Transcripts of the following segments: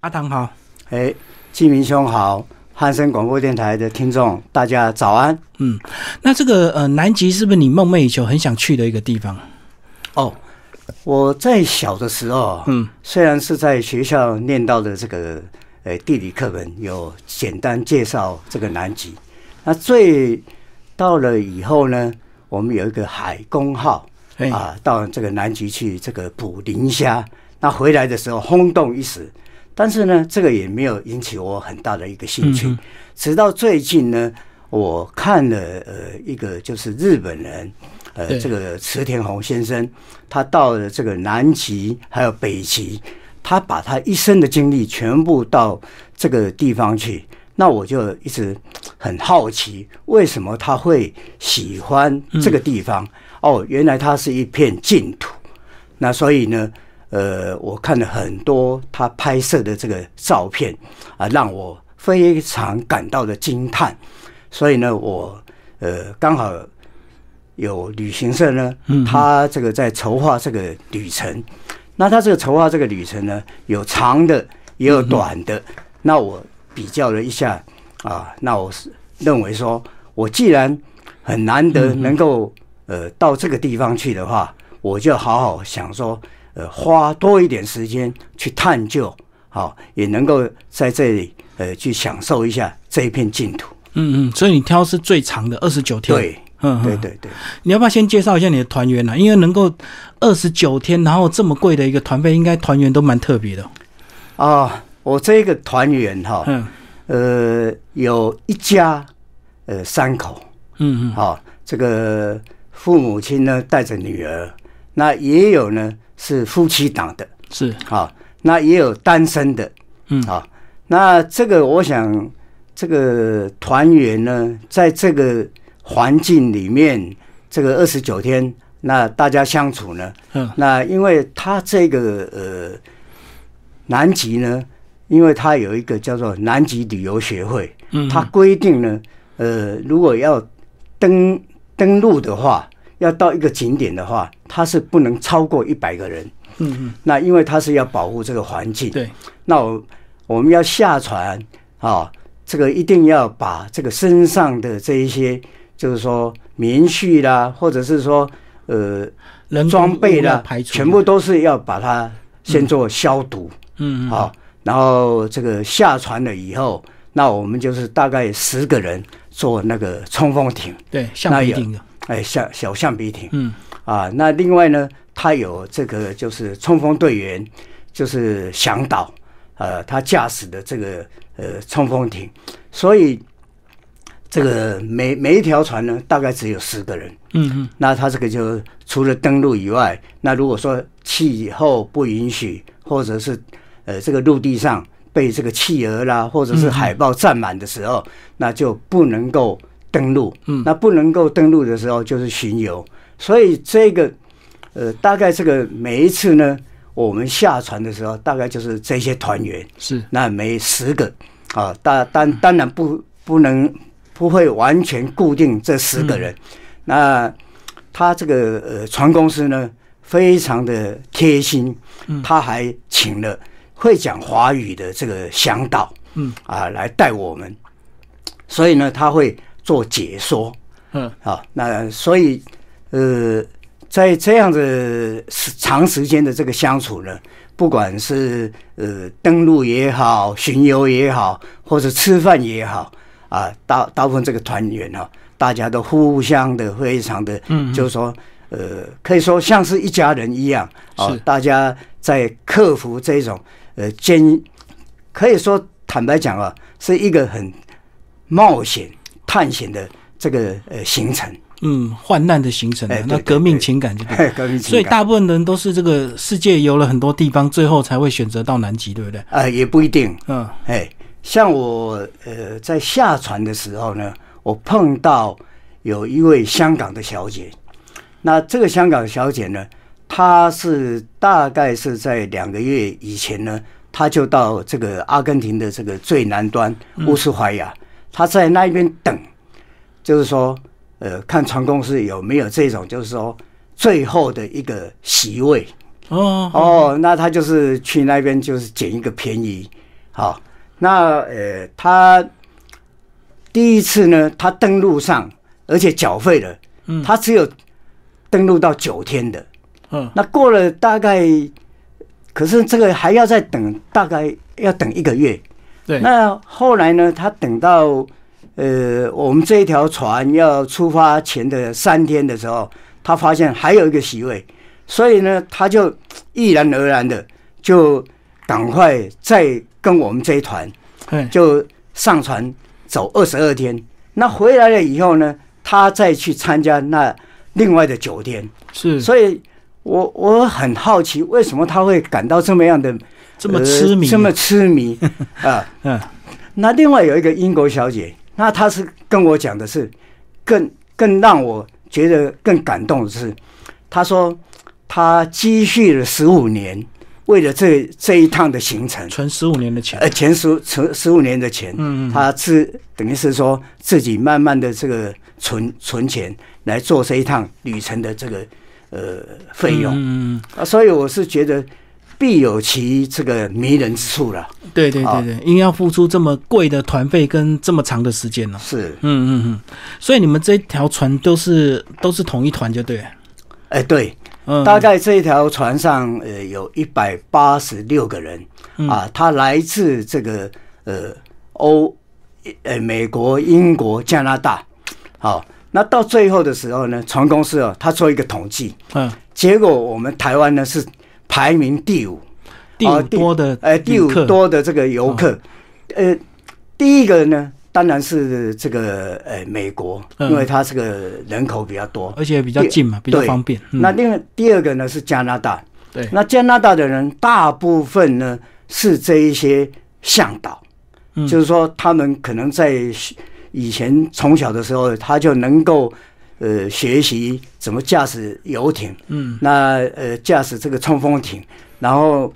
阿唐好，哎，季明兄好，汉声广播电台的听众大家早安。嗯，那这个呃南极是不是你梦寐以求、很想去的一个地方？哦，我在小的时候，嗯，虽然是在学校念到的这个呃地理课本有简单介绍这个南极，那最到了以后呢，我们有一个海工号啊，到这个南极去这个捕磷虾，那回来的时候轰动一时，但是呢，这个也没有引起我很大的一个兴趣，直到最近呢，我看了呃一个就是日本人。呃，这个池田宏先生，他到了这个南极还有北极，他把他一生的经历全部到这个地方去。那我就一直很好奇，为什么他会喜欢这个地方？哦，原来它是一片净土。那所以呢，呃，我看了很多他拍摄的这个照片啊，让我非常感到的惊叹。所以呢，我呃刚好。有旅行社呢，他这个在筹划这个旅程，那他这个筹划这个旅程呢，有长的也有短的。那我比较了一下啊，那我是认为说，我既然很难得能够呃到这个地方去的话，我就好好想说，呃，花多一点时间去探究，好也能够在这里呃去享受一下这一片净土。嗯嗯，所以你挑是最长的二十九天。对。嗯，对对对，你要不要先介绍一下你的团员呢？因为能够二十九天，然后这么贵的一个团费，应该团员都蛮特别的。啊，我这个团员哈，嗯，呃，有一家呃三口，嗯嗯，好，这个父母亲呢带着女儿，那也有呢是夫妻档的，是好，那也有单身的，嗯，好，那这个我想这个团员呢，在这个。环境里面，这个二十九天，那大家相处呢？嗯，那因为他这个呃，南极呢，因为他有一个叫做南极旅游协会，嗯，他规定呢，呃，如果要登登陆的话，要到一个景点的话，它是不能超过一百个人。嗯嗯，那因为它是要保护这个环境，对，那我我们要下船啊，这个一定要把这个身上的这一些。就是说，棉絮啦，或者是说，呃，装备啦，全部都是要把它先做消毒，嗯，好，然后这个下船了以后，那我们就是大概十个人坐那个冲锋艇，对，橡皮艇的，哎，橡小橡皮艇，嗯，啊，那另外呢，他有这个就是冲锋队员，就是向导，呃，他驾驶的这个呃冲锋艇，所以。这个每每一条船呢，大概只有十个人。嗯嗯，那他这个就除了登陆以外，那如果说气候不允许，或者是呃这个陆地上被这个企鹅啦，或者是海豹占满的时候，那就不能够登陆。嗯，那不能够登陆的时候就是巡游。所以这个呃，大概这个每一次呢，我们下船的时候，大概就是这些团员。是。那每十个。啊，当当当然不不能。不会完全固定这十个人，那他这个呃船公司呢非常的贴心，他还请了会讲华语的这个向导，嗯。啊来带我们，所以呢他会做解说，嗯好，那所以呃在这样的长时间的这个相处呢，不管是呃登陆也好，巡游也好，或者吃饭也好。啊，大大部分这个团员哈，大家都互相的非常的，嗯，就是说，呃，可以说像是一家人一样啊。大家在克服这种呃艰，可以说坦白讲啊，是一个很冒险探险的这个呃行程。嗯，患难的行程，那革命情感就对。革命情感。所以大部分人都是这个世界游了很多地方，最后才会选择到南极，对不对？啊，也不一定。嗯，哎。像我呃在下船的时候呢，我碰到有一位香港的小姐，那这个香港小姐呢，她是大概是在两个月以前呢，她就到这个阿根廷的这个最南端乌斯怀亚，她在那边等，就是说呃看船公司有没有这种就是说最后的一个席位哦哦，那他就是去那边就是捡一个便宜。好，那呃，他第一次呢，他登陆上，而且缴费了，嗯，他只有登陆到九天的，嗯，那过了大概，可是这个还要再等，大概要等一个月。对，那后来呢，他等到呃，我们这一条船要出发前的三天的时候，他发现还有一个席位，所以呢，他就毅然而然的就赶快再跟我们这一团，就上船。走二十二天，那回来了以后呢，他再去参加那另外的九天，是，所以我我很好奇，为什么他会感到这么样的这么痴迷，这么痴迷 啊？嗯，那另外有一个英国小姐，那她是跟我讲的是，更更让我觉得更感动的是，她说她积蓄了十五年。为了这这一趟的行程，存十五年的钱，呃，前十存十五年的钱，嗯嗯，她是等于是说自己慢慢的这个存存钱来做这一趟旅程的这个呃费用，嗯。啊，所以我是觉得必有其这个迷人之处了。对对对对，因为要付出这么贵的团费跟这么长的时间呢。是，嗯嗯嗯，所以你们这条船都是都是同一团就对。哎，对。大概这一条船上，呃，有一百八十六个人啊，他来自这个呃欧，呃美国、英国、加拿大。好，那到最后的时候呢，船公司哦，他做一个统计，嗯，结果我们台湾呢是排名第五，第五多的，呃，第五多的这个游客，呃，第一个呢。当然是这个呃美国，因为它这个人口比较多，而且比较近嘛，比较方便。那另外第二个呢是加拿大，对，那加拿大的人大部分呢是这一些向导，就是说他们可能在以前从小的时候他就能够呃学习怎么驾驶游艇，嗯，那呃驾驶这个冲锋艇，然后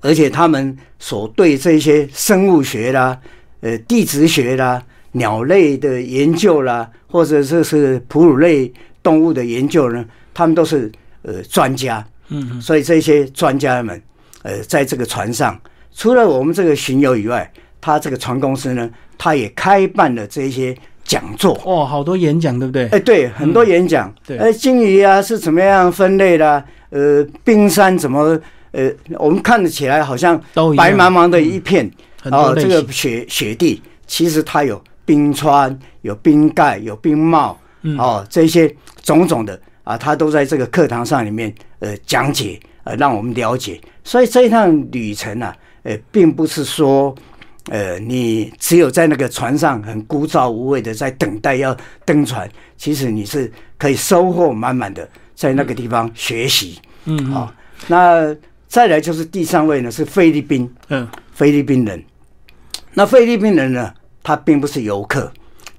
而且他们所对这些生物学啦。呃，地质学啦，鸟类的研究啦，或者说是哺乳类动物的研究呢，他们都是呃专家。嗯，所以这些专家们，呃，在这个船上，除了我们这个巡游以外，他这个船公司呢，他也开办了这些讲座。哦，好多演讲，对不对？哎，对，很多演讲。对，哎，鲸鱼啊是怎么样分类的？呃，冰山怎么？呃，我们看得起来好像白茫茫的一片。哦，这个雪雪地其实它有冰川、有冰盖、有冰帽，哦，这些种种的啊，它都在这个课堂上里面呃讲解，呃，让我们了解。所以这一趟旅程啊，呃，并不是说呃你只有在那个船上很枯燥无味的在等待要登船，其实你是可以收获满满的在那个地方学习。嗯，好，那再来就是第三位呢是菲律宾，嗯，菲律宾人。那菲律宾人呢？他并不是游客，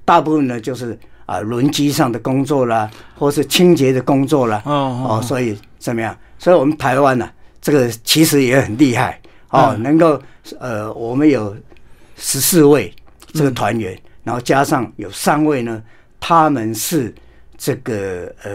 大部分呢就是啊轮机上的工作啦，或是清洁的工作啦。哦哦，所以怎么样？所以我们台湾呢，这个其实也很厉害哦，能够呃，我们有十四位这个团员，然后加上有三位呢，他们是这个呃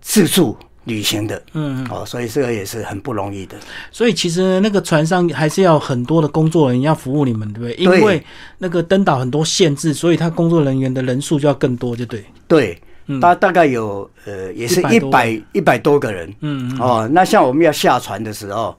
自助。旅行的，嗯，哦，所以这个也是很不容易的。所以其实那个船上还是要很多的工作人员要服务你们，对不对？因为那个登岛很多限制，所以他工作人员的人数就要更多，就对。对，大大概有呃，也是一百一百多个人。嗯，哦，那像我们要下船的时候，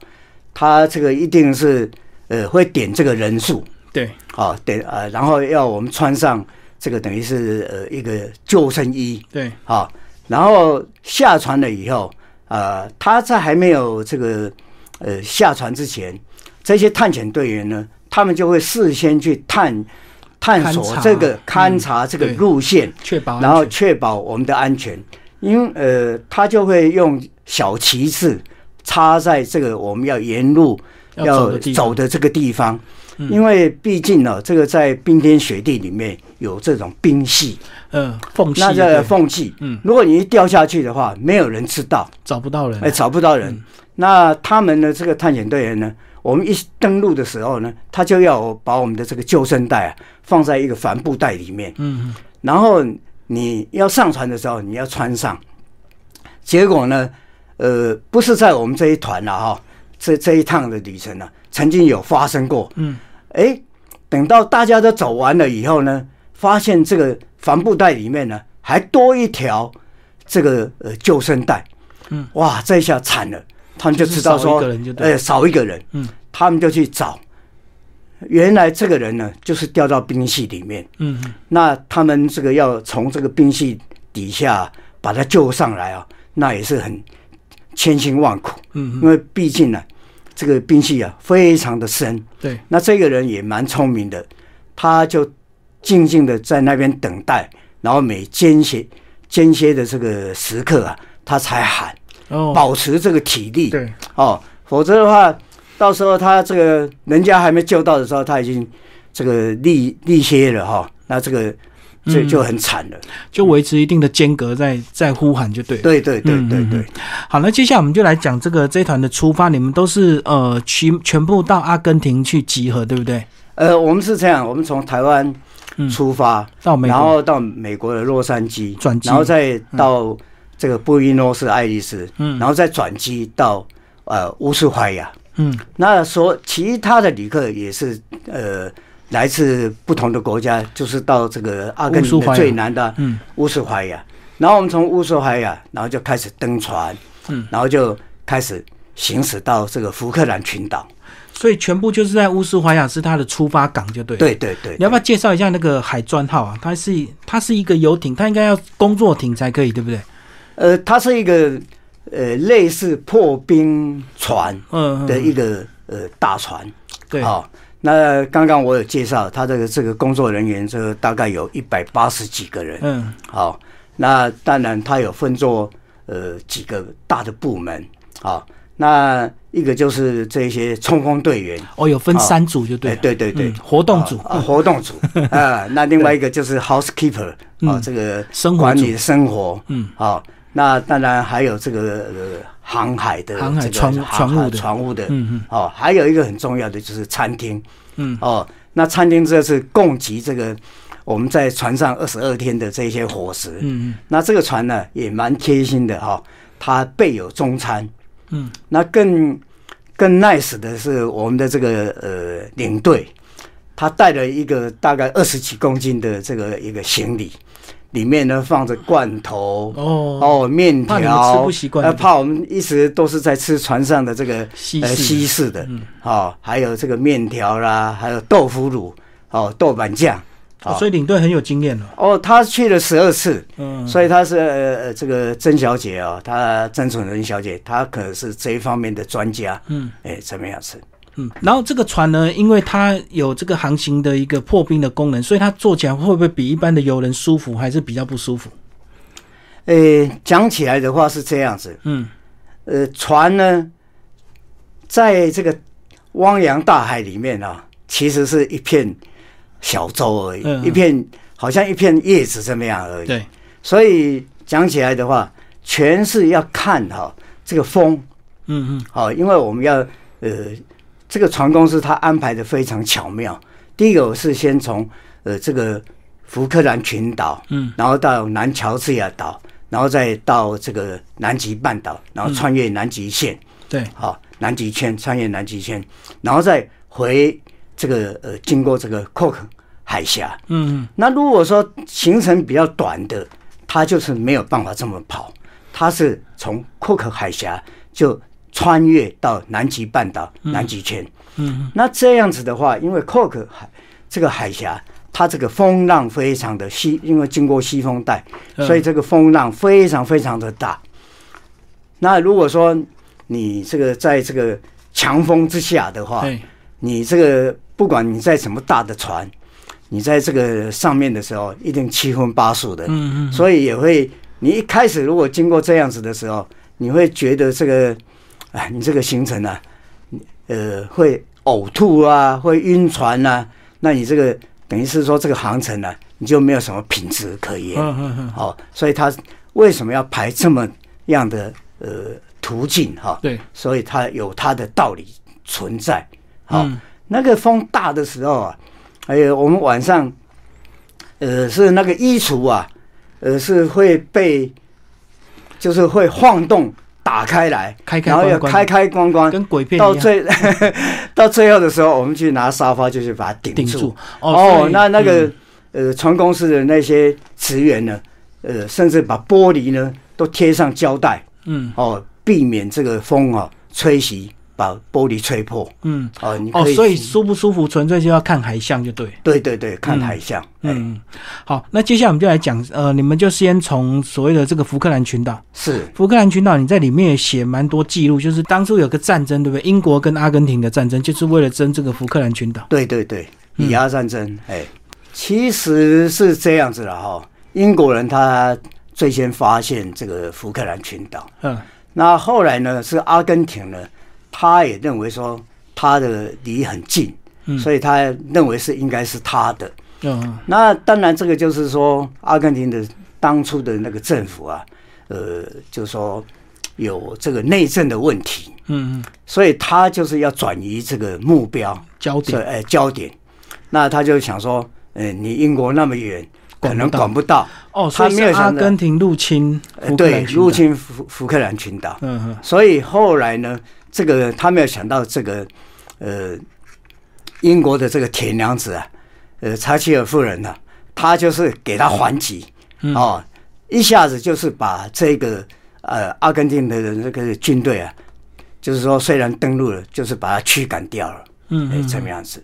他这个一定是呃会点这个人数，对，啊对啊，然后要我们穿上这个等于是呃一个救生衣，对，好。然后下船了以后，呃，他在还没有这个呃下船之前，这些探险队员呢，他们就会事先去探探索这个勘察这个路线，确保然后确保我们的安全。因为呃，他就会用小旗帜插在这个我们要沿路要走的这个地方。因为毕竟呢，这个在冰天雪地里面有这种冰隙，嗯，缝隙，那个缝隙，嗯，如果你一掉下去的话，没有人知道，找不到人，哎，找不到人。那他们的这个探险队员呢，我们一登陆的时候呢，他就要把我们的这个救生带啊放在一个帆布袋里面，嗯，然后你要上船的时候，你要穿上。结果呢，呃，不是在我们这一团了哈。这这一趟的旅程呢，曾经有发生过。嗯，哎，等到大家都走完了以后呢，发现这个帆布袋里面呢，还多一条这个呃救生带。嗯，哇，这下惨了，他们就知道说，哎，少一个人。嗯，他们就去找，原来这个人呢，就是掉到冰隙里面。嗯，那他们这个要从这个冰隙底下把他救上来啊，那也是很千辛万苦。嗯，因为毕竟呢。这个兵器啊，非常的深。对，那这个人也蛮聪明的，他就静静的在那边等待，然后每间歇间歇的这个时刻啊，他才喊，保持这个体力。对，哦，否则的话，到时候他这个人家还没救到的时候，他已经这个力力歇了哈。那这个。这就很惨了，就维持一定的间隔，在在呼喊就对。对对对对对。好，那接下来我们就来讲这个这团的出发，你们都是呃全全部到阿根廷去集合，对不对？呃，我们是这样，我们从台湾出发到美，然后到美国的洛杉矶转机，然后再到这个布宜诺斯艾利斯，嗯，然后再转机到呃乌斯怀亚，嗯，那说其他的旅客也是呃。来自不同的国家，就是到这个阿根廷最南的乌斯怀亚，然后我们从乌斯怀亚，然后就开始登船，嗯，然后就开始行驶到这个福克兰群岛，所以全部就是在乌斯怀亚是它的出发港，就对。对对对，你要不要介绍一下那个海专号啊？它是它是一个游艇，它应该要工作艇才可以，对不对？呃，它是一个呃类似破冰船嗯的一个呃大船，对。啊。那刚刚我有介绍，他这个这个工作人员，这个大概有一百八十几个人。嗯，好，那当然他有分作呃几个大的部门。好，那一个就是这些冲锋队员。哦，有分三组就对。对对对，活动组啊，活动组 啊。那另外一个就是 housekeeper 啊，这个生管理生活。嗯，好，那当然还有这个。航海的航海船船务的。船务的，嗯嗯，哦，还有一个很重要的就是餐厅，嗯，哦，那餐厅这是供给这个我们在船上二十二天的这些伙食，嗯嗯，那这个船呢也蛮贴心的哈，它备有中餐，嗯，那更更 nice 的是我们的这个呃领队，他带了一个大概二十几公斤的这个一个行李。里面呢放着罐头哦。哦面条，吃不习惯，怕我们一直都是在吃船上的这个西西式的，哦，还有这个面条啦，还有豆腐乳哦，豆瓣酱，所以领队很有经验了。哦，他去了十二次，嗯，所以他是呃这个曾小姐哦，她曾楚仁小姐，她可是这一方面的专家，嗯，哎，怎么样子？嗯，然后这个船呢，因为它有这个航行的一个破冰的功能，所以它坐起来会不会比一般的游人舒服，还是比较不舒服？呃，讲起来的话是这样子，嗯，呃，船呢，在这个汪洋大海里面啊，其实是一片小舟而已，一片好像一片叶子这么样而已。对，所以讲起来的话，全是要看哈这个风，嗯嗯，好，因为我们要呃。这个船公司他安排的非常巧妙。第一个我是先从呃这个福克兰群岛，嗯，然后到南乔治亚岛，然后再到这个南极半岛，然后穿越南极线，对，好，南极圈穿越南极圈，然后再回这个呃经过这个库克海峡，嗯，那如果说行程比较短的，它就是没有办法这么跑，它是从库克海峡就。穿越到南极半岛、南极圈，嗯，那这样子的话，因为 Cook 海这个海峡，它这个风浪非常的西，因为经过西风带，所以这个风浪非常非常的大。那如果说你这个在这个强风之下的话，你这个不管你在什么大的船，你在这个上面的时候，一定七荤八素的，嗯嗯，所以也会，你一开始如果经过这样子的时候，你会觉得这个。哎，你这个行程呢，呃，会呕吐啊，会晕船啊，那你这个等于是说这个航程呢，你就没有什么品质可言。嗯嗯嗯。好，所以他为什么要排这么样的呃途径哈？对。所以它有它的道理存在。好，那个风大的时候啊，还有我们晚上，呃，是那个衣橱啊，呃，是会被，就是会晃动。打开来，开开然后要开开关关，跟鬼片到最 到最后的时候，我们去拿沙发就去把它顶住。哦那那个、嗯。呃，船公司的那些职员呢，呃，甚至把玻璃呢都贴上胶带，嗯。哦，避免这个风啊吹袭，把玻璃吹破。嗯哦，你哦可，以，所以舒不舒服纯粹就要看海象就对。对对对，看海象。嗯，嗯，好，那接下来我们就来讲，呃，你们就先从所谓的这个福克兰群岛。是福克兰群岛，你在里面也写蛮多记录，就是当初有个战争，对不对？英国跟阿根廷的战争，就是为了争这个福克兰群岛。对对对，嗯以牙战争，哎、其实是这样子的哈。英国人他最先发现这个福克兰群岛，嗯那后来呢是阿根廷呢，他也认为说他的离很近，嗯所以他认为是应该是他的。嗯那当然这个就是说阿根廷的当初的那个政府啊，呃，就说有这个内政的问题，嗯嗯，所以他就是要转移这个目标。焦点。哎呃焦点，那他就想说，呃，你英国那么远，可能管不到，哦，他没有阿根廷入侵对，入。侵福福克兰群岛，嗯嗯所以后来呢，这个他没有想到这个，呃，英国的这个铁娘子啊，呃，查契尔夫人呢、她就是给他还击，嗯哦，一下子就是把这个呃阿根廷的这个军队啊，就是说虽然登陆了，就是把他驱赶掉了。哎，嗯嗯怎么样子。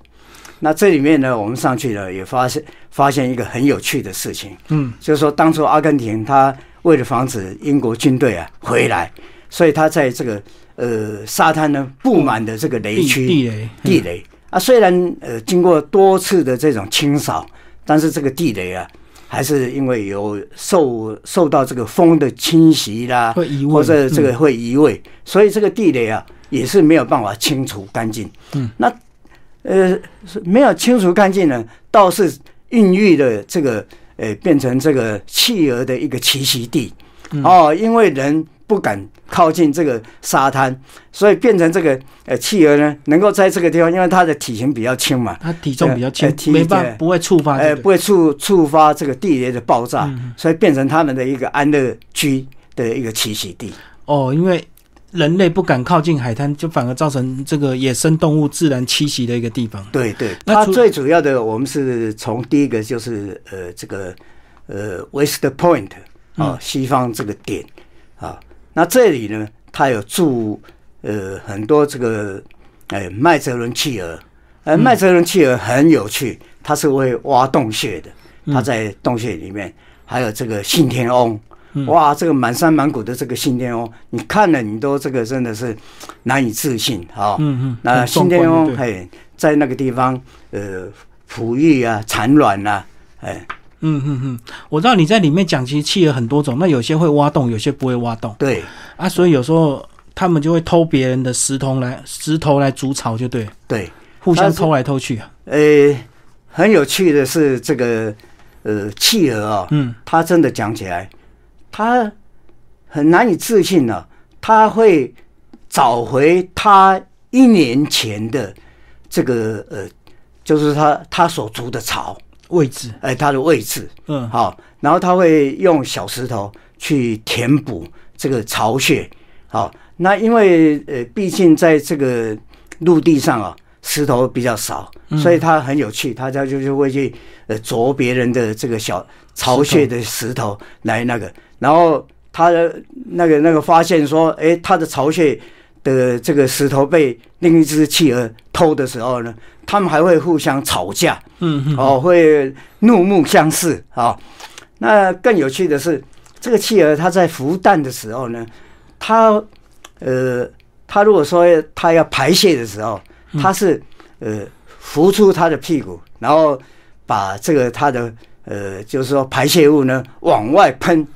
那这里面呢，我们上去呢也发现发现一个很有趣的事情，嗯就是说当初阿根廷他为了防止英国军队啊回来，所以他在这个呃沙滩呢布满的这个雷区地雷地雷啊，虽然呃经过多次的这种清扫，但是这个地雷啊。还是因为有受受到这个风的侵袭啦，会移位或者这个嗯会移位，所以这个地雷啊也是没有办法清除干净。嗯，那呃没有清除干净呢，倒是孕育的这个呃变成这个企鹅的一个栖息地。嗯哦，因为人不敢靠近这个沙滩，所以变成这个呃企鹅呢能够在这个地方，因为它的体型比较轻嘛，它体重比较呃轻，体没办法不会触发呃，这个。不会触触发这个地雷的爆炸，嗯所以变成他们的一个安乐居的一个栖息地。哦，因为人类不敢靠近海滩，就反而造成这个野生动物自然栖息的一个地方。对对，那它最主要的，我们是从第一个就是呃这个呃 West Point 啊、嗯西方这个点啊，那这里呢，它有住呃很多这个呃麦哲伦企鹅，呃嗯。麦哲伦企鹅很有趣，它是会挖洞穴的，嗯。它在洞穴里面，还有这个信天翁。嗯。哇，这个满山满谷的这个信天翁，你看了你都这个真的是难以置信啊！嗯嗯，那信天翁嘿，在那个地方，呃，哺育啊、产卵啊，哎，嗯嗯嗯，我知道你在里面讲，其实企鹅很多种，那有些会挖洞，有些不会挖洞。对。啊，所以有时候他们就会偷别人的石头来石头来筑巢，就对，对，互相偷来偷去啊。呃，很有趣的是这个呃企鹅啊、嗯。它真的讲起来，它很难以置信呢、它会找回它一年前的这个呃，就是它它所筑的巢，位置，哎，它的位置，嗯。好，然后他会用小石头去填补这个巢穴。好，那因为呃，毕竟在这个陆地上啊，石头比较少，所以他很有趣，他他就是会去呃啄别人的这个小巢穴的石头来那个，然后他的那个那个发现说，哎，他的巢穴的这个石头被另一只企鹅偷的时候呢，他们还会互相吵架。嗯嗯，哦，会怒目相视啊、那更有趣的是，这个企鹅它在孵蛋的时候呢，它呃，它如果说它要排泄的时候，它是呃浮出它的屁股，然后把这个它的呃，就是说排泄物呢往外喷，啊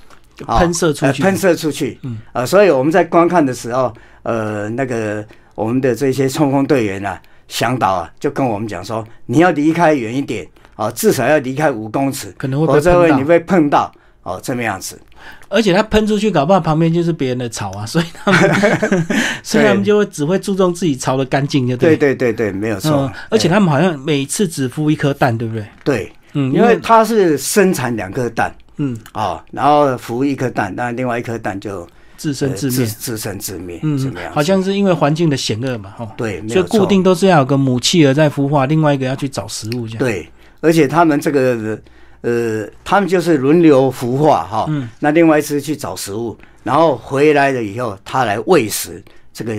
喷射出去呃喷射出去。嗯，啊，所以我们在观看的时候，呃，那个我们的这些冲锋队员啊，向导啊，就跟我们讲说，你要离开远一点，啊，至少要离开五公尺，可能会否被喷到，则会你会碰到，哦，这么样子。而且它喷出去，搞不好旁边就是别人的巢啊，所以他们 所以他们就会只会注重自己巢的干净，就对对。对对对，没有错。嗯，而且哎他们好像每次只孵一颗蛋，对不对？对，嗯，因为它是生产两颗蛋嗯。啊、然后孵一颗蛋，那另外一颗蛋就自生自灭，自生自灭，嗯，怎么样？好像是因为环境的险恶嘛，哦，对，所以固定都是要有个母企鹅在孵化，另外一个要去找食物，这样。对，而且他们这个呃，他们就是轮流孵化哈，嗯，那另外一只去找食物，然后回来了以后，它来喂食这个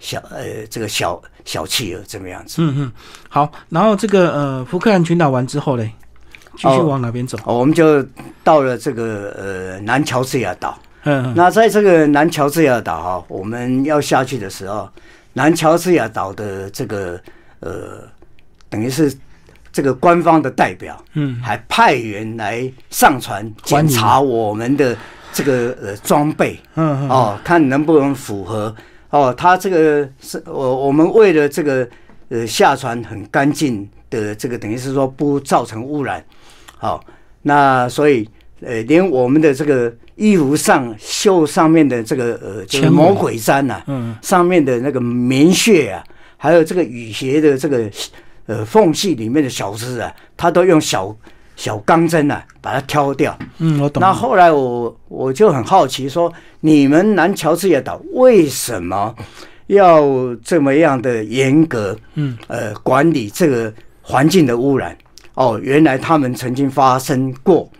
小呃这个小小企鹅，怎么样子？嗯嗯，好，然后这个呃福克兰群岛完之后嘞，继续往哪边走？我们就到了这个呃南乔治亚岛。嗯，那在这个南乔治亚岛哈，我们要下去的时候，南乔治亚岛的这个呃，等于是这个官方的代表，嗯，还派员来上船检查我们的这个呃装备，嗯哦，看能不能符合哦。他这个是我我们为了这个呃下船很干净的这个，等于是说不造成污染，好，那所以呃连我们的这个。衣服上绣上面的这个呃，就是魔鬼毡呐，嗯，上面的那个棉絮啊，还有这个雨鞋的这个呃缝隙里面的小枝啊，他都用小小钢针啊把它挑掉。嗯，我懂。那后来我我就很好奇，说你们南乔治亚岛为什么要这么样的严格？嗯，呃，管理这个环境的污染？哦，原来他们曾经发生过。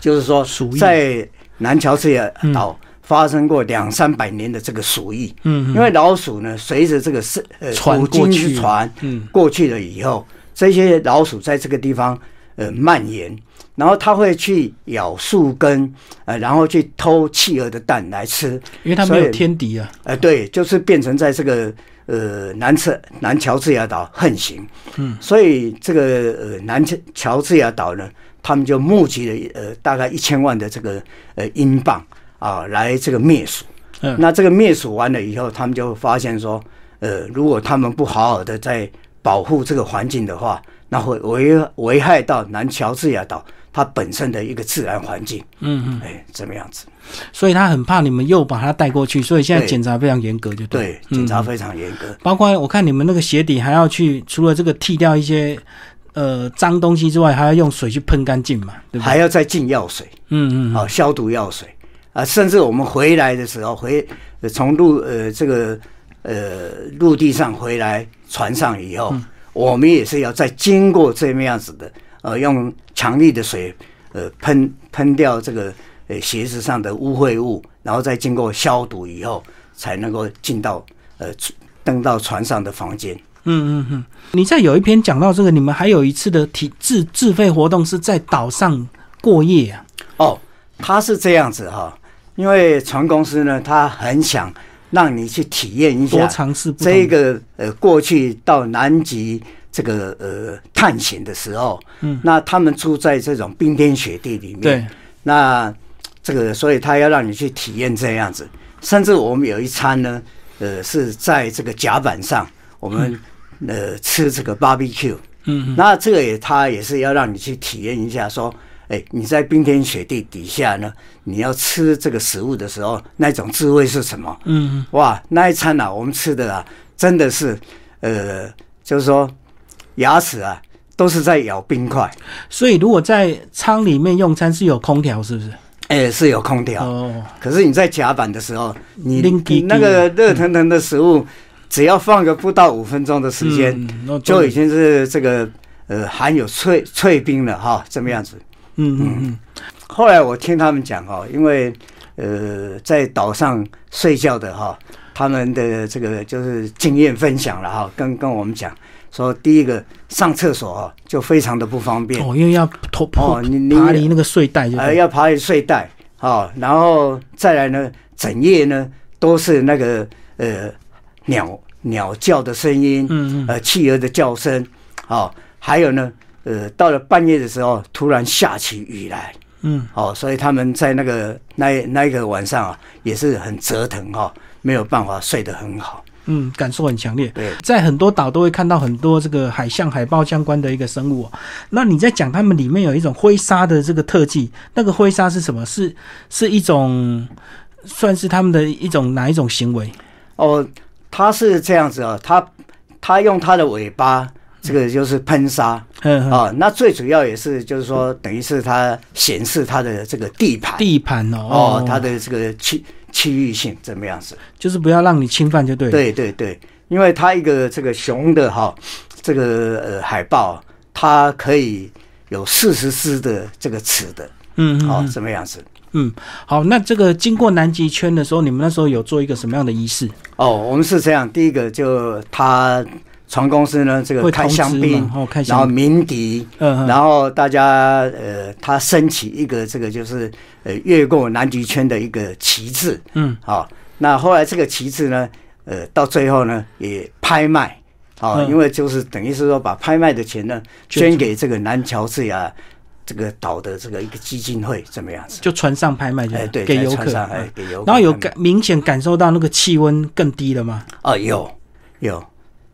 就是说，在南乔治亚岛发生过两三百年的这个鼠疫。嗯，因为老鼠呢，随着这个是呃古今之船过去了以后，这些老鼠在这个地方呃蔓延，然后它会去咬树根，呃，然后去偷企鹅的蛋来吃，因为它没有天敌啊。呃，对，就是变成在这个呃南侧南乔治亚岛横行。嗯，所以这个呃南乔乔治亚岛呢。他们就募集了呃大概一千万的这个呃英镑啊，来这个灭鼠。嗯，那这个灭鼠完了以后，他们就发现说，呃，如果他们不好好的在保护这个环境的话，那会危危害到南乔治亚岛它本身的一个自然环境。嗯嗯，哎，怎么样子？所以他很怕你们又把它带过去，所以现在检查非常严格，就对。对，检查非常严格。包括我看你们那个鞋底还要去，除了这个剃掉一些。呃，脏东西之外，还要用水去喷干净嘛？对还要再进药水，嗯嗯，好，消毒药水啊。甚至我们回来的时候，回从陆呃这个呃陆地上回来船上以后，我们也是要再经过这么样子的，呃，用强力的水呃喷喷掉这个呃鞋子上的污秽物，然后再经过消毒以后，才能够进到呃登到船上的房间。嗯嗯嗯，你在有一篇讲到这个，你们还有一次的体自自费活动是在岛上过夜啊？哦，他是这样子哈，因为船公司呢，他很想让你去体验一下，多尝试这个呃，过去到南极这个呃探险的时候，嗯，那他们住在这种冰天雪地里面，对，那这个所以他要让你去体验这样子，甚至我们有一餐呢，呃，是在这个甲板上，我们。呃，吃这个 barbecue，嗯，那这个也他也是要让你去体验一下，说，哎，你在冰天雪地底下呢，你要吃这个食物的时候，那种滋味是什么？嗯，哇，那一餐啊，我们吃的啊，真的是，呃，就是说牙齿啊都是在咬冰块。所以如果在舱里面用餐是有空调，是不是？哎，是有空调。哦，可是你在甲板的时候，你你那个热腾腾的食物。只要放个不到五分钟的时间，就已经是这个呃含有脆脆冰了哈，这么样子。嗯嗯嗯嗯。后来我听他们讲哈，因为呃在岛上睡觉的哈，他们的这个就是经验分享了哈，跟跟我们讲说，第一个上厕所哈就非常的不方便哦，因为要脱哦你你爬离那个睡袋就呃要爬离睡袋哦，然后再来呢，整夜呢都是那个呃鸟。鸟叫的声音，嗯嗯，呃，企鹅的叫声，哦，还有呢，呃，到了半夜的时候，突然下起雨来，嗯，哦，所以他们在那个那那一个晚上啊，也是很折腾哈，没有办法睡得很好，嗯，感受很强烈。对，在很多岛都会看到很多这个海象、海豹相关的一个生物。那你在讲他们里面有一种灰沙的这个特技，那个灰沙是什么？是是一种算是他们的一种哪一种行为？哦。它是这样子啊，它它用它的尾巴，这个就是喷砂，啊，那最主要也是就是说，等于是它显示它的这个地盘，地盘哦，哦，它的这个区区域性怎么样子，就是不要让你侵犯就对。对对对，因为它一个这个熊的哈，这个呃海豹，它可以有四十只的这个齿的，嗯，好，这么样子。嗯，好，那这个经过南极圈的时候，你们那时候有做一个什么样的仪式？哦，我们是这样，第一个就他船公司呢，这个开香槟，然后鸣笛，嗯，然后大家呃，他升起一个这个就是呃越过南极圈的一个旗帜，嗯，好，那后来这个旗帜呢，呃，到最后呢也拍卖，啊，因为就是等于是说把拍卖的钱呢捐给这个南乔治亚。这个岛的这个一个基金会怎么样子？就船上拍卖，哎，对，给游客，哎，给游客。然后有感明显感受到那个气温更低了吗？啊，有有，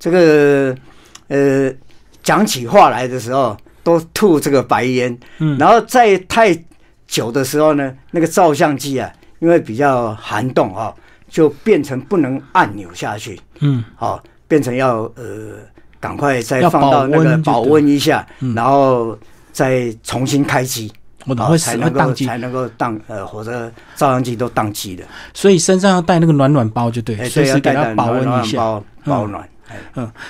这个呃，讲起话来的时候都吐这个白烟，嗯，然后在太久的时候呢，那个照相机啊，因为比较寒冻啊，就变成不能按钮下去，嗯，好，变成要呃，赶快再放到那个保温一下，然后。再重新开机，我才会才能够才能够当呃，或者照相机都宕机的。所以身上要带那个暖暖包就对，随时给它保温一下，保暖。嗯，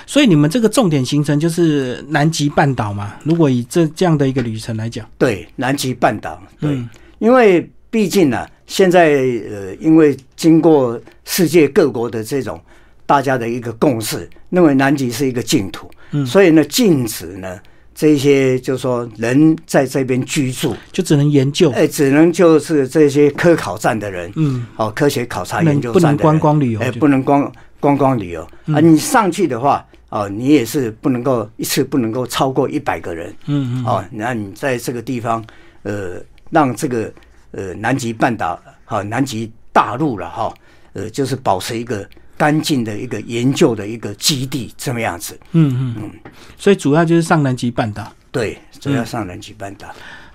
所以你们这个重点行程就是南极半岛嘛？如果以这这样的一个旅程来讲，对，南极半岛，对，因为毕竟呢，现在呃，因为经过世界各国的这种大家的一个共识，认为南极是一个净土，嗯，所以呢，禁止呢。这些就是说，人在这边居住，就只能研究，哎，只能就是这些科考站的人，嗯，哦，科学考察研究站不能观光旅游，哎，不能光观光旅游啊。你上去的话，哦，你也是不能够一次不能够超过一百个人，嗯嗯，哦，那你在这个地方，呃，让这个呃南极半岛，好，南极大陆了哈，呃，就是保持一个。干净的一个研究的一个基地，这么样子。嗯嗯嗯，所以主要就是上南极半岛。对，主要上南极半岛。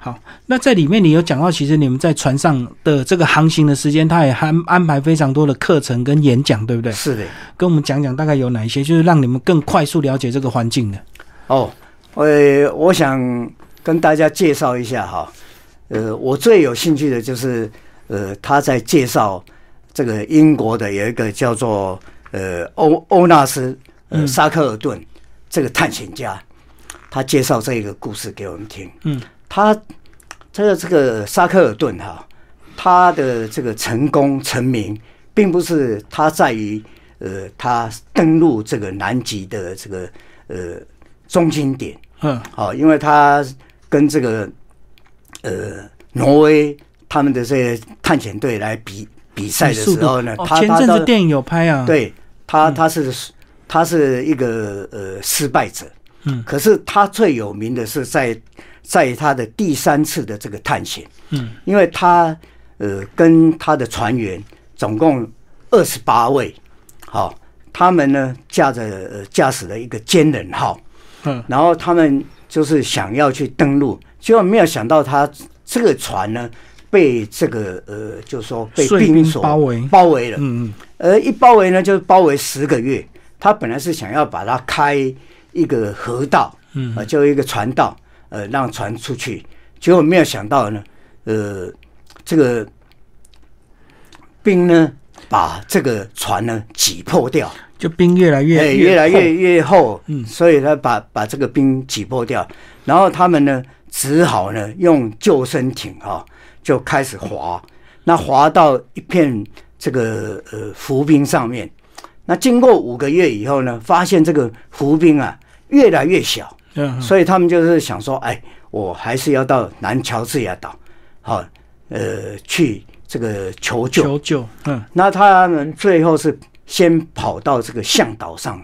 好，那在里面你有讲到，其实你们在船上的这个航行的时间，他也安安排非常多的课程跟演讲，对不对？是的，跟我们讲讲大概有哪一些，就是让你们更快速了解这个环境的。哦，呃，我想跟大家介绍一下哈。呃，我最有兴趣的就是，呃，他在介绍。这个英国的有一个叫做呃欧欧纳斯呃沙克尔顿这个探险家，他介绍这一个故事给我们听。嗯，他这个这个沙克尔顿哈，他的这个成功成名，并不是他在于呃他登陆这个南极的这个呃中心点。嗯，好，因为他跟这个呃挪威他们的这些探险队来比。比赛的时候呢，他前阵子电影有拍啊。对他，他是他是一个呃失败者。嗯，可是他最有名的是在在他的第三次的这个探险。嗯，因为他呃跟他的船员总共二十八位，好，他们呢驾着呃驾驶了一个坚忍号。嗯，然后他们就是想要去登陆，结果没有想到他这个船呢。被这个呃，就是说被冰所包围包围了。嗯嗯。而一包围呢，就是包围十个月。他本来是想要把它开一个河道，嗯，啊，就一个船道，呃，让船出去。结果没有想到呢，呃，这个冰呢，把这个船呢挤破掉，就冰越来越越来越越厚。嗯，所以他把把这个冰挤破掉，然后他们呢，只好呢用救生艇哈。就开始滑，那滑到一片这个呃浮冰上面，那经过五个月以后呢，发现这个浮冰啊越来越小，嗯，所以他们就是想说，哎，我还是要到南乔治亚岛，好，呃，去这个求救，求救，嗯，那他们最后是先跑到这个向导上，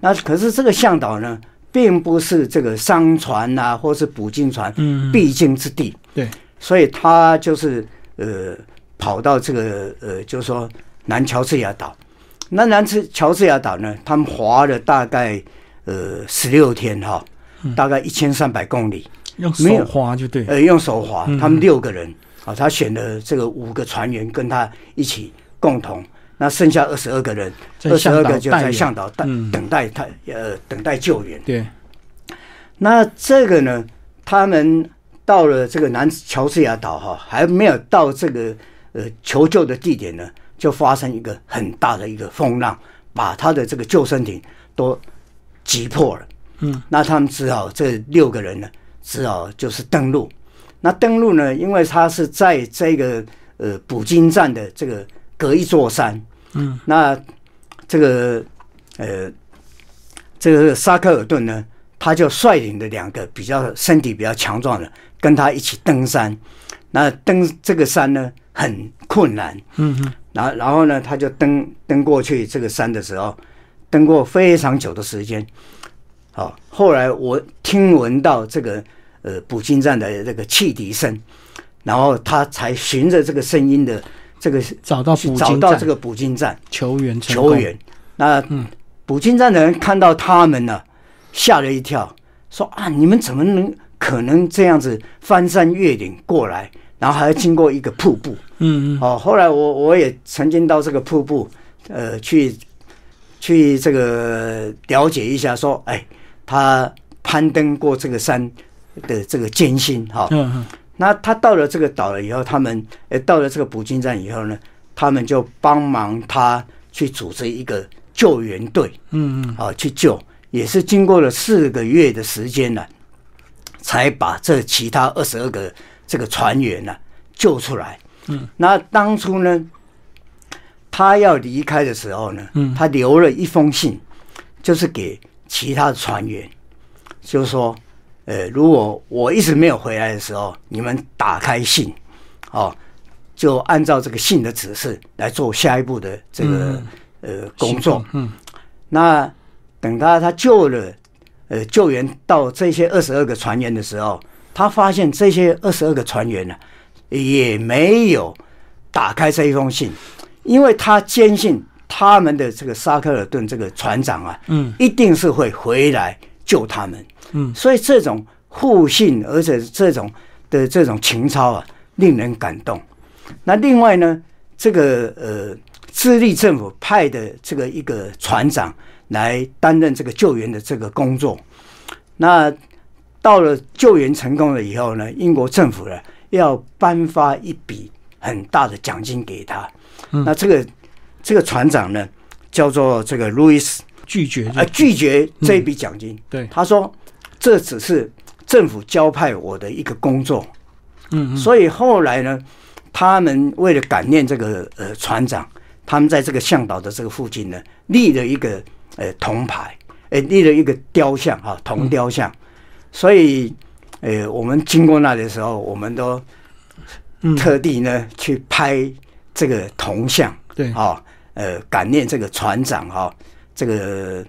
那可是这个向导呢，并不是这个商船啊，或是捕鲸船必经之地，对。所以他就是呃跑到这个呃，就是说南乔治亚岛。那南乔乔治亚岛呢，他们划了大概呃十六天哈，大概一千三百公里，用手划就对。呃，用手划，他们六个人啊，他选了这个五个船员跟他一起共同，那剩下二十二个人，二十二个就在向导等等待他呃等待救援。对。那这个呢，他们。到了这个南乔治亚岛哈，还没有到这个呃求救的地点呢，就发生一个很大的一个风浪，把他的这个救生艇都击破了。嗯，那他们只好这六个人呢，只好就是登陆。那登陆呢，因为他是在这个呃捕鲸站的这个隔一座山。嗯，那这个呃这个沙克尔顿呢，他就率领的两个比较身体比较强壮的，跟他一起登山。那登这个山呢，很困难。嗯哼。然后，然后呢，他就登登过去这个山的时候，登过非常久的时间。好，后来我听闻到这个呃捕鲸站的这个汽笛声，然后他才循着这个声音的这个找到找到这个捕鲸站求援求援。那嗯，捕鲸站的人看到他们呢，吓了一跳，说啊，你们怎么能可能这样子翻山越岭过来？然后还要经过一个瀑布，嗯嗯，哦，后来我我也曾经到这个瀑布，呃，去去这个了解一下，说，哎，他攀登过这个山的这个艰辛，哈，嗯嗯，那他到了这个岛了以后，他们，呃，到了这个捕鲸站以后呢，他们就帮忙他去组织一个救援队，嗯嗯，啊，去救，也是经过了四个月的时间呢，才把这其他二十二个。这个船员呢救出来，嗯，那当初呢，他要离开的时候呢，嗯，他留了一封信，就是给其他的船员，就是说，呃，如果我一直没有回来的时候，你们打开信，哦，就按照这个信的指示来做下一步的这个呃工作，嗯，那等他他救了，呃，救援到这些二十二个船员的时候。他发现这些二十二个船员呢，也没有打开这一封信，因为他坚信他们的这个沙克尔顿这个船长啊，嗯，一定是会回来救他们，嗯，所以这种互信，而且这种的这种情操啊，令人感动。那另外呢，这个呃，智利政府派的这个一个船长来担任这个救援的这个工作，那。到了救援成功了以后呢，英国政府呢要颁发一笔很大的奖金给他。那这个这个船长呢叫做这个路易斯拒绝啊拒绝这一笔奖金。对，他说这只是政府交派我的一个工作。嗯，所以后来呢，他们为了感念这个呃船长，他们在这个向导的这个附近呢立了一个呃铜牌，呃立了一个雕像啊铜雕像。所以，呃，我们经过那里的时候，我们都特地呢去拍这个铜像，对，啊，呃，感念这个船长哈，这个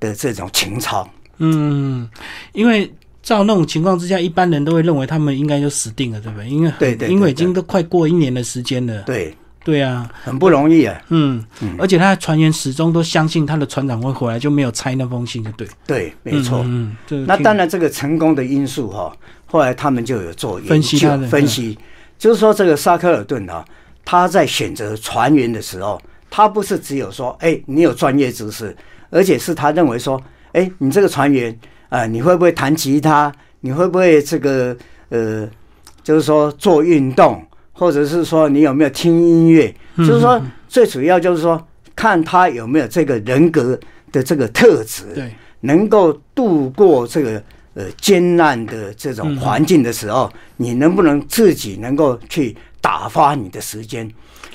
的这种情操。嗯，因为照那种情况之下，一般人都会认为他们应该就死定了，对不对？因为对对，因为已经都快过一年的时间了。对。对啊，很不容易啊。嗯，而且他的船员始终都相信他的船长会回来，就没有拆那封信，就对。对，没错。嗯，那当然，这个成功的因素哈，后来他们就有做分析分析，就是说这个沙克尔顿啊，他在选择船员的时候，他不是只有说，哎，你有专业知识，而且是他认为说，哎，你这个船员啊，你会不会弹吉他？你会不会这个呃，就是说做运动？或者是说你有没有听音乐？就是说最主要就是说看他有没有这个人格的这个特质，对，能够度过这个呃艰难的这种环境的时候，你能不能自己能够去打发你的时间？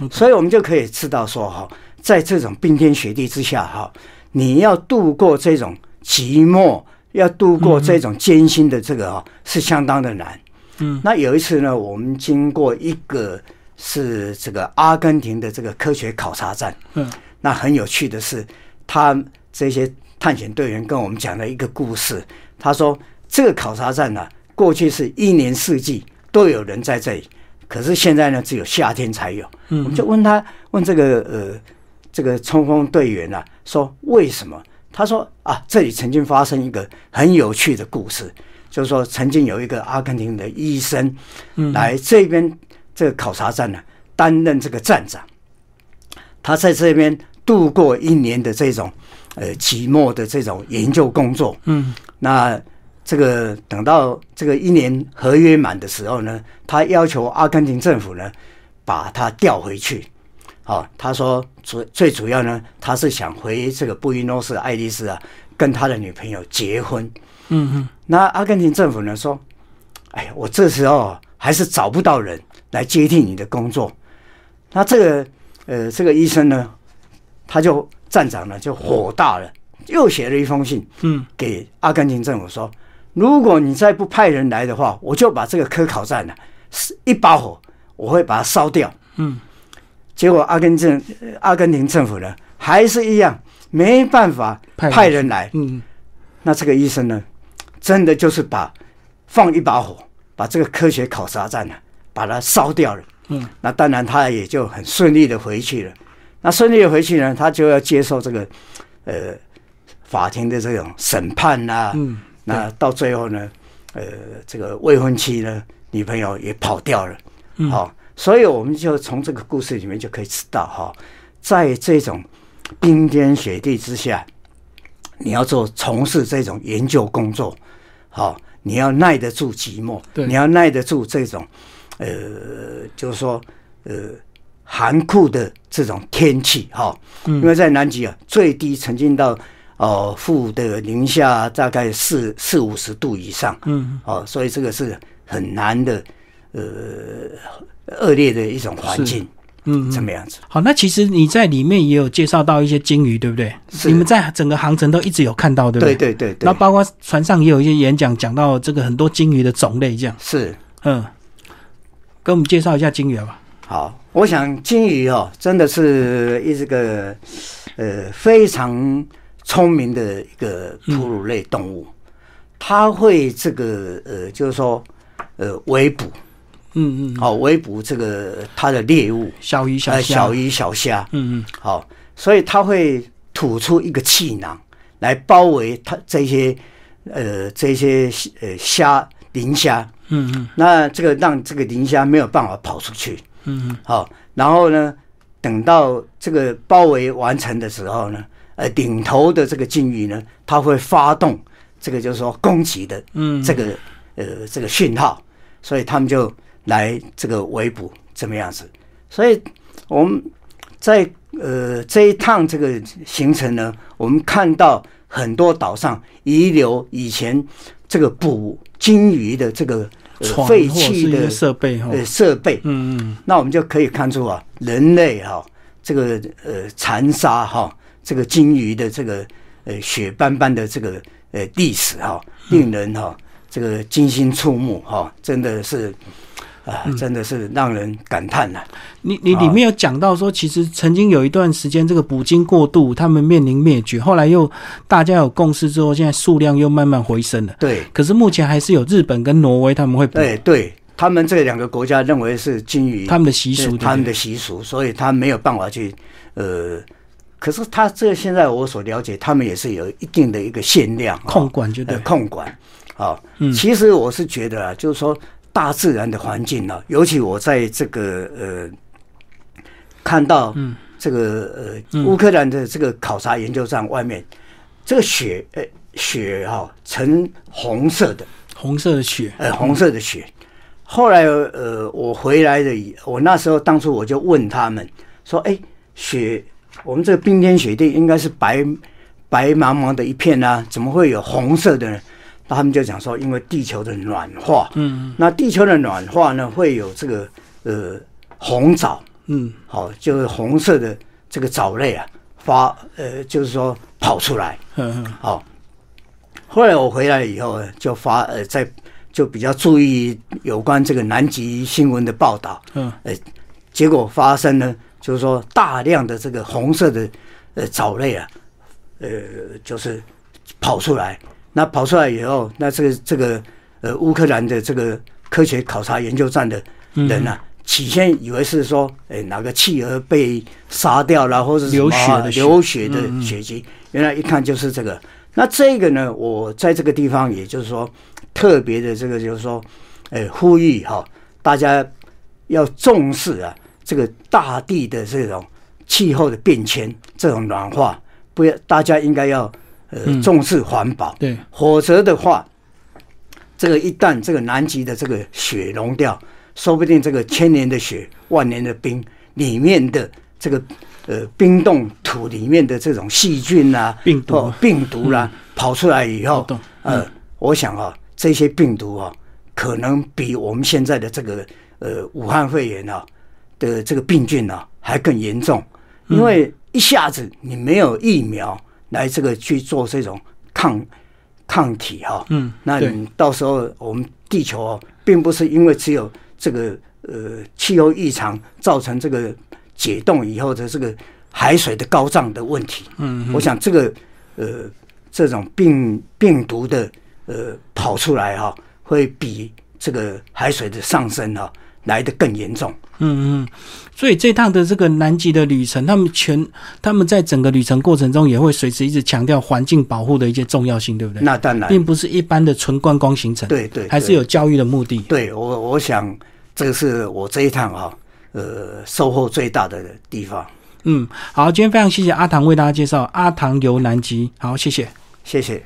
所以我们就可以知道说哈，在这种冰天雪地之下哈，你要度过这种寂寞，要度过这种艰辛的这个哈，是相当的难。嗯，那有一次呢，我们经过一个是这个阿根廷的这个科学考察站，嗯，那很有趣的是，他这些探险队员跟我们讲了一个故事。他说，这个考察站呢，过去是一年四季都有人在这里，可是现在呢，只有夏天才有。嗯，我们就问他，问这个呃这个冲锋队员啊，说为什么？他说啊，这里曾经发生一个很有趣的故事。就是说，曾经有一个阿根廷的医生来这边这个考察站呢，担任这个站长。他在这边度过一年的这种呃寂寞的这种研究工作。嗯，那这个等到这个一年合约满的时候呢，他要求阿根廷政府呢把他调回去。好，他说主最主要呢，他是想回这个布宜诺斯艾利斯啊，跟他的女朋友结婚。嗯嗯。那阿根廷政府呢说，哎呀，我这时候还是找不到人来接替你的工作。那这个呃，这个医生呢，他就站长呢就火大了，又写了一封信，嗯，给阿根廷政府说，如果你再不派人来的话，我就把这个科考站呢，是一把火，我会把它烧掉。嗯。结果阿根廷阿根廷政府呢，还是一样没办法派人来。嗯，那这个医生呢，真的就是把放一把火，把这个科学考察站呢，把它烧掉了。嗯，那当然他也就很顺利的回去了。那顺利的回去呢，他就要接受这个呃法庭的这种审判呐。嗯，那到最后呢，呃，这个未婚妻呢，女朋友也跑掉了。嗯，好。所以我们就从这个故事里面就可以知道，哈，在这种冰天雪地之下，你要做从事这种研究工作，好，你要耐得住寂寞，你要耐得住这种，呃，就是说，呃，寒酷的这种天气，哈，因为在南极啊，最低曾经到哦负的零下大概四四五十度以上，嗯，哦，所以这个是很难的，呃。恶劣的一种环境，嗯，怎么样子？好，那其实你在里面也有介绍到一些鲸鱼，对不对？你们在整个航程都一直有看到，对不对？对对对。那包括船上也有一些演讲，讲到这个很多鲸鱼的种类，这样是，嗯，跟我们介绍一下鲸鱼吧。好，我想鲸鱼哦，真的是一这个呃非常聪明的一个哺乳类动物，它会这个呃，就是说呃围捕。嗯嗯，好，围捕这个它的猎物，小鱼小虾。小鱼小虾，嗯嗯，好，所以它会吐出一个气囊来包围它这些呃这些呃虾磷虾，嗯嗯，那这个让这个磷虾没有办法跑出去，嗯嗯，好，然后呢，等到这个包围完成的时候呢，呃，顶头的这个鲸鱼呢，它会发动这个就是说攻击的，嗯，这个呃这个讯号，所以他们就。来这个围捕怎么样子？所以我们在呃这一趟这个行程呢，我们看到很多岛上遗留以前这个捕鲸鱼的这个废弃的设备呃设备，嗯嗯，那我们就可以看出啊，人类哈这个呃残杀哈这个鲸鱼的这个呃血斑斑的这个呃历史哈，令人哈这个惊心触目哈，真的是。啊，真的是让人感叹呐！你你里面有讲到说，其实曾经有一段时间，这个捕鲸过度，他们面临灭绝。后来又大家有共识之后，现在数量又慢慢回升了。对，可是目前还是有日本跟挪威他们会捕。对，对他们这两个国家认为是鲸鱼，他们的习俗，他们的习俗，所以他没有办法去呃。可是他这现在我所了解，他们也是有一定的一个限量控管，就对控管。好，嗯，其实我是觉得啊，就是说。大自然的环境呢，尤其我在这个呃看到这个呃乌克兰的这个考察研究站外面，这个雪呃雪哈呈红色的，红色的雪，呃红色的雪。后来呃我回来的，我那时候当初我就问他们说：“哎，雪我们这个冰天雪地应该是白白茫茫的一片啊，怎么会有红色的呢？”他们就讲说，因为地球的暖化，嗯，那地球的暖化呢，会有这个呃红藻，嗯，好，就是红色的这个藻类啊，发呃，就是说跑出来，嗯嗯，好。后来我回来以后，就发呃，在就比较注意有关这个南极新闻的报道，嗯，呃，结果发生呢，就是说大量的这个红色的呃藻类啊，呃，就是跑出来。那跑出来以后，那这个这个呃乌克兰的这个科学考察研究站的人呢，起先以为是说，哎哪个企鹅被杀掉了，或者是流血的流血的血迹，原来一看就是这个。那这个呢，我在这个地方，也就是说特别的这个就是说，哎呼吁哈，大家要重视啊这个大地的这种气候的变迁，这种暖化，不要大家应该要。呃，重视环保，对，否则的话，这个一旦这个南极的这个雪融掉，说不定这个千年的雪、万年的冰里面的这个呃冰冻土里面的这种细菌啊、病毒、病毒啦，跑出来以后，呃，我想啊，这些病毒啊，可能比我们现在的这个呃武汉肺炎啊的这个病菌啊还更严重，因为一下子你没有疫苗来这个去做这种抗。抗体哈，嗯，那你到时候我们地球啊，并不是因为只有这个呃气候异常造成这个解冻以后的这个海水的高涨的问题，嗯，我想这个呃这种病病毒的呃跑出来哈，会比这个海水的上升哈。来的更严重，嗯嗯，所以这趟的这个南极的旅程，他们全他们在整个旅程过程中也会随时一直强调环境保护的一些重要性，对不对？那当然，并不是一般的纯观光行程，对对，还是有教育的目的。对我，我想这个是我这一趟啊，呃，收获最大的地方。嗯，好，今天非常谢谢阿唐为大家介绍阿唐游南极，好，谢谢，谢谢。